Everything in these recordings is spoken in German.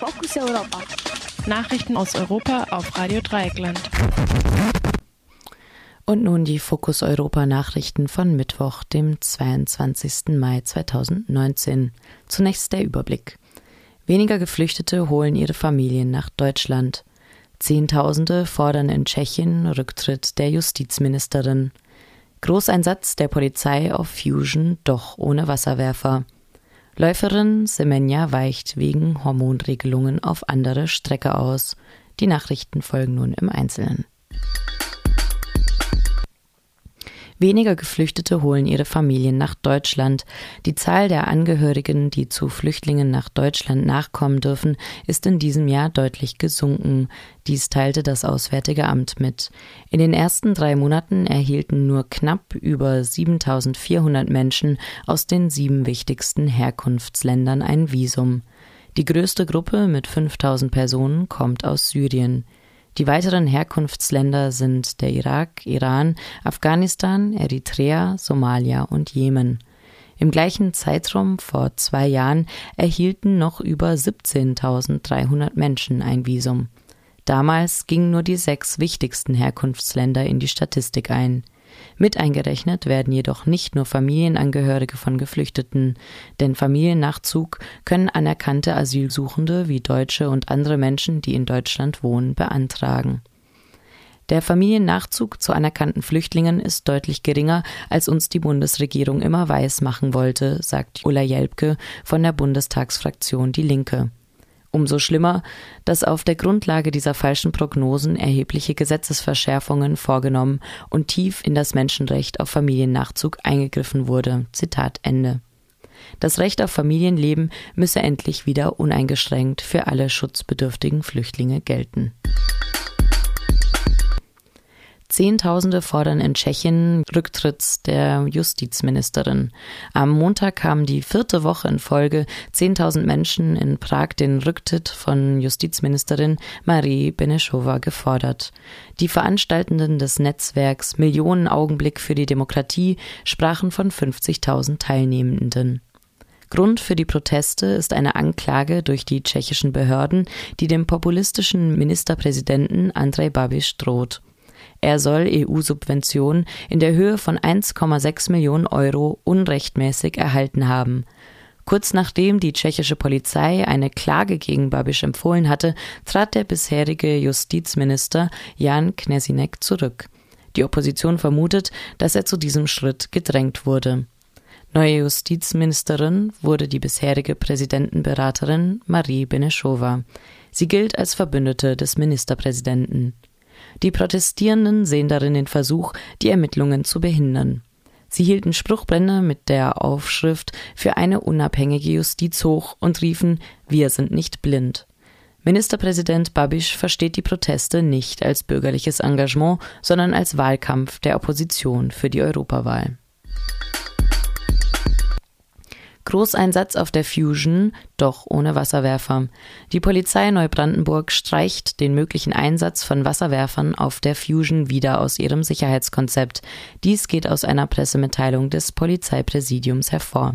Fokus Europa. Nachrichten aus Europa auf Radio Dreieckland. Und nun die Fokus Europa Nachrichten von Mittwoch, dem 22. Mai 2019. Zunächst der Überblick. Weniger Geflüchtete holen ihre Familien nach Deutschland. Zehntausende fordern in Tschechien Rücktritt der Justizministerin. Großeinsatz der Polizei auf Fusion, doch ohne Wasserwerfer. Läuferin Semenya weicht wegen Hormonregelungen auf andere Strecke aus. Die Nachrichten folgen nun im Einzelnen. Weniger Geflüchtete holen ihre Familien nach Deutschland. Die Zahl der Angehörigen, die zu Flüchtlingen nach Deutschland nachkommen dürfen, ist in diesem Jahr deutlich gesunken. Dies teilte das Auswärtige Amt mit. In den ersten drei Monaten erhielten nur knapp über 7400 Menschen aus den sieben wichtigsten Herkunftsländern ein Visum. Die größte Gruppe mit 5000 Personen kommt aus Syrien. Die weiteren Herkunftsländer sind der Irak, Iran, Afghanistan, Eritrea, Somalia und Jemen. Im gleichen Zeitraum vor zwei Jahren erhielten noch über 17.300 Menschen ein Visum. Damals gingen nur die sechs wichtigsten Herkunftsländer in die Statistik ein. Mit eingerechnet werden jedoch nicht nur Familienangehörige von Geflüchteten, denn Familiennachzug können anerkannte Asylsuchende wie Deutsche und andere Menschen, die in Deutschland wohnen, beantragen. Der Familiennachzug zu anerkannten Flüchtlingen ist deutlich geringer, als uns die Bundesregierung immer weiß machen wollte, sagt Ulla Jelpke von der Bundestagsfraktion Die Linke. Umso schlimmer, dass auf der Grundlage dieser falschen Prognosen erhebliche Gesetzesverschärfungen vorgenommen und tief in das Menschenrecht auf Familiennachzug eingegriffen wurde. Zitat Ende. Das Recht auf Familienleben müsse endlich wieder uneingeschränkt für alle schutzbedürftigen Flüchtlinge gelten. Zehntausende fordern in Tschechien Rücktritts der Justizministerin. Am Montag haben die vierte Woche in Folge zehntausend Menschen in Prag den Rücktritt von Justizministerin Marie Benešova gefordert. Die Veranstaltenden des Netzwerks Millionen Augenblick für die Demokratie sprachen von 50.000 Teilnehmenden. Grund für die Proteste ist eine Anklage durch die tschechischen Behörden, die dem populistischen Ministerpräsidenten Andrej Babiš droht. Er soll EU-Subventionen in der Höhe von 1,6 Millionen Euro unrechtmäßig erhalten haben. Kurz nachdem die tschechische Polizei eine Klage gegen Babiš empfohlen hatte, trat der bisherige Justizminister Jan Knesinek zurück. Die Opposition vermutet, dass er zu diesem Schritt gedrängt wurde. Neue Justizministerin wurde die bisherige Präsidentenberaterin Marie Benešova. Sie gilt als Verbündete des Ministerpräsidenten. Die Protestierenden sehen darin den Versuch, die Ermittlungen zu behindern. Sie hielten Spruchbrenner mit der Aufschrift für eine unabhängige Justiz hoch und riefen Wir sind nicht blind. Ministerpräsident Babiš versteht die Proteste nicht als bürgerliches Engagement, sondern als Wahlkampf der Opposition für die Europawahl. Großeinsatz auf der Fusion, doch ohne Wasserwerfer. Die Polizei Neubrandenburg streicht den möglichen Einsatz von Wasserwerfern auf der Fusion wieder aus ihrem Sicherheitskonzept. Dies geht aus einer Pressemitteilung des Polizeipräsidiums hervor.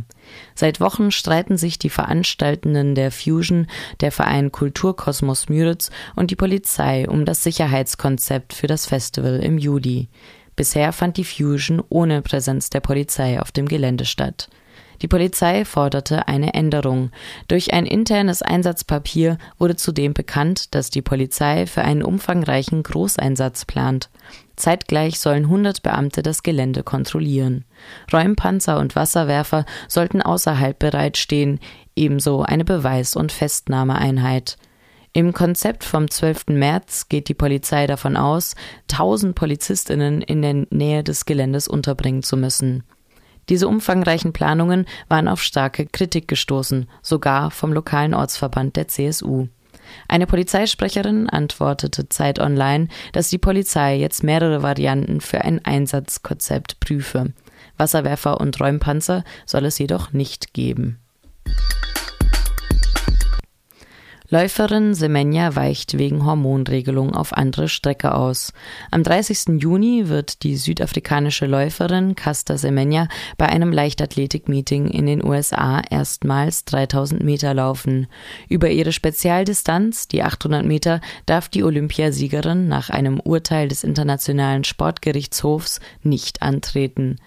Seit Wochen streiten sich die Veranstaltenden der Fusion, der Verein Kulturkosmos Müritz und die Polizei um das Sicherheitskonzept für das Festival im Juli. Bisher fand die Fusion ohne Präsenz der Polizei auf dem Gelände statt. Die Polizei forderte eine Änderung. Durch ein internes Einsatzpapier wurde zudem bekannt, dass die Polizei für einen umfangreichen Großeinsatz plant. Zeitgleich sollen 100 Beamte das Gelände kontrollieren. Räumpanzer und Wasserwerfer sollten außerhalb bereitstehen, ebenso eine Beweis- und Festnahmeeinheit. Im Konzept vom 12. März geht die Polizei davon aus, 1000 Polizistinnen in der Nähe des Geländes unterbringen zu müssen. Diese umfangreichen Planungen waren auf starke Kritik gestoßen, sogar vom lokalen Ortsverband der CSU. Eine Polizeisprecherin antwortete Zeit Online, dass die Polizei jetzt mehrere Varianten für ein Einsatzkonzept prüfe. Wasserwerfer und Räumpanzer soll es jedoch nicht geben. Läuferin Semenya weicht wegen Hormonregelung auf andere Strecke aus. Am 30. Juni wird die südafrikanische Läuferin Casta Semenya bei einem Leichtathletik-Meeting in den USA erstmals 3000 Meter laufen. Über ihre Spezialdistanz, die 800 Meter, darf die Olympiasiegerin nach einem Urteil des Internationalen Sportgerichtshofs nicht antreten.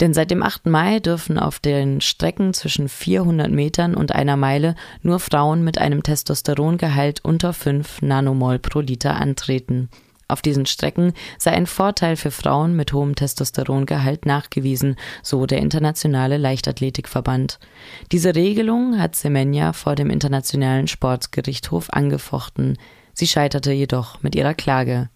Denn seit dem 8. Mai dürfen auf den Strecken zwischen 400 Metern und einer Meile nur Frauen mit einem Testosterongehalt unter 5 Nanomol pro Liter antreten. Auf diesen Strecken sei ein Vorteil für Frauen mit hohem Testosterongehalt nachgewiesen, so der Internationale Leichtathletikverband. Diese Regelung hat Semenya vor dem Internationalen Sportgerichtshof angefochten. Sie scheiterte jedoch mit ihrer Klage.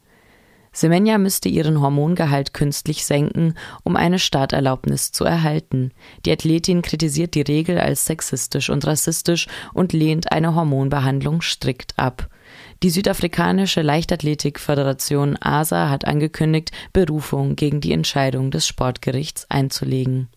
Semenya müsste ihren Hormongehalt künstlich senken, um eine Starterlaubnis zu erhalten. Die Athletin kritisiert die Regel als sexistisch und rassistisch und lehnt eine Hormonbehandlung strikt ab. Die südafrikanische Leichtathletikföderation ASA hat angekündigt, Berufung gegen die Entscheidung des Sportgerichts einzulegen